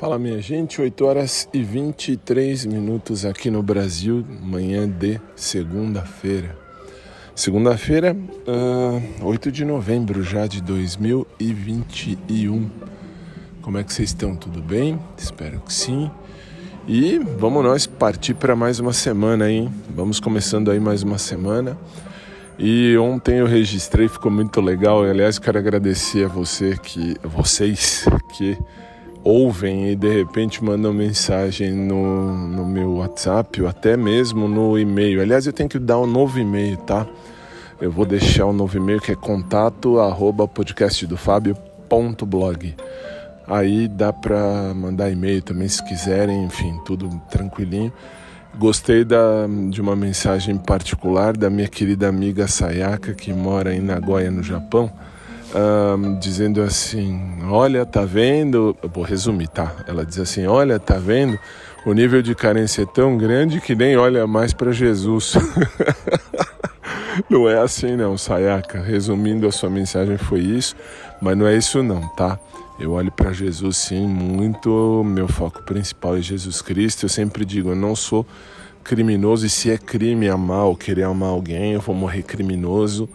Fala minha gente, 8 horas e 23 minutos aqui no Brasil, manhã de segunda-feira. Segunda-feira, uh, ah, 8 de novembro já de 2021. Como é que vocês estão? Tudo bem? Espero que sim. E vamos nós partir para mais uma semana, hein? Vamos começando aí mais uma semana. E ontem eu registrei, ficou muito legal. Aliás, quero agradecer a você que, vocês que ouvem e de repente mandam mensagem no, no meu WhatsApp ou até mesmo no e-mail. Aliás, eu tenho que dar um novo e-mail, tá? Eu vou deixar o um novo e-mail que é contato arroba podcastdofabio.blog. Aí dá para mandar e-mail também se quiserem, enfim, tudo tranquilinho. Gostei da, de uma mensagem particular da minha querida amiga Sayaka, que mora em Nagoya, no Japão um, dizendo assim: Olha, tá vendo? Eu vou resumir, tá? Ela diz assim: Olha, tá vendo? O nível de carência é tão grande que nem olha mais para Jesus. não é assim, não, Sayaka. Resumindo, a sua mensagem foi isso, mas não é isso, não, tá? Eu olho para Jesus sim, muito. Meu foco principal é Jesus Cristo. Eu sempre digo: eu não sou criminoso, e se é crime amar ou querer amar alguém, eu vou morrer criminoso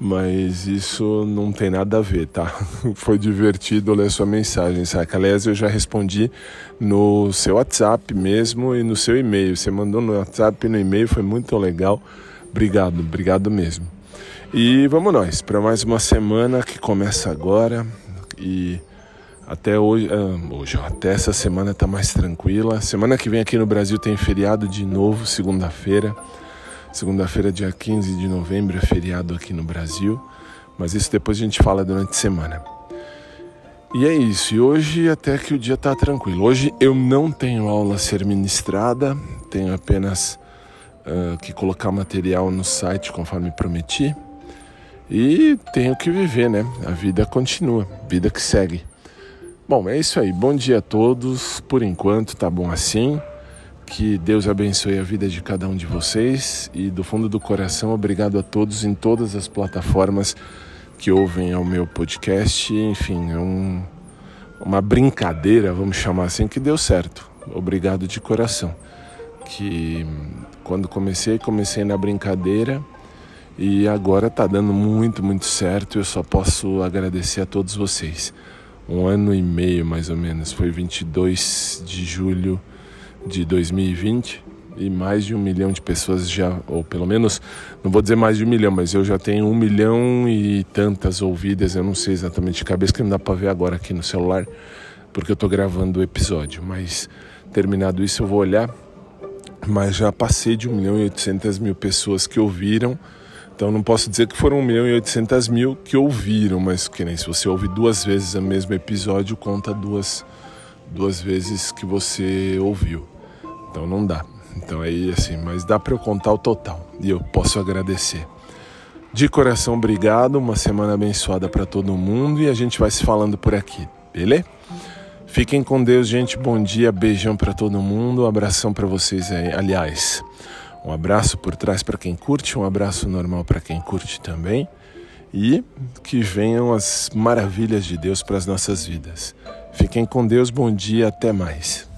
mas isso não tem nada a ver, tá? Foi divertido ler sua mensagem, saca? Aliás, eu já respondi no seu WhatsApp mesmo e no seu e-mail. Você mandou no WhatsApp e no e-mail, foi muito legal. Obrigado, obrigado mesmo. E vamos nós para mais uma semana que começa agora e até hoje, ah, hoje até essa semana tá mais tranquila. Semana que vem aqui no Brasil tem feriado de novo, segunda-feira. Segunda-feira, dia 15 de novembro, é feriado aqui no Brasil, mas isso depois a gente fala durante a semana. E é isso, e hoje até que o dia está tranquilo. Hoje eu não tenho aula a ser ministrada, tenho apenas uh, que colocar material no site conforme prometi. E tenho que viver, né? A vida continua, vida que segue. Bom, é isso aí. Bom dia a todos. Por enquanto tá bom assim. Que Deus abençoe a vida de cada um de vocês e do fundo do coração, obrigado a todos em todas as plataformas que ouvem ao meu podcast. Enfim, é um, uma brincadeira, vamos chamar assim, que deu certo. Obrigado de coração. Que quando comecei, comecei na brincadeira e agora está dando muito, muito certo. Eu só posso agradecer a todos vocês. Um ano e meio mais ou menos, foi 22 de julho de 2020 e mais de um milhão de pessoas já, ou pelo menos, não vou dizer mais de um milhão, mas eu já tenho um milhão e tantas ouvidas, eu não sei exatamente de cabeça, que não dá para ver agora aqui no celular, porque eu estou gravando o episódio. Mas terminado isso, eu vou olhar, mas já passei de um milhão e oitocentas mil pessoas que ouviram. Então não posso dizer que foram um milhão e oitocentas mil que ouviram, mas que nem se você ouve duas vezes o mesmo episódio, conta duas, duas vezes que você ouviu. Então não dá. Então aí assim, mas dá para eu contar o total e eu posso agradecer. De coração, obrigado. Uma semana abençoada para todo mundo e a gente vai se falando por aqui, beleza? Fiquem com Deus, gente. Bom dia, beijão para todo mundo. Um abração para vocês aí. Aliás, um abraço por trás para quem curte, um abraço normal para quem curte também. E que venham as maravilhas de Deus para as nossas vidas. Fiquem com Deus, bom dia, até mais.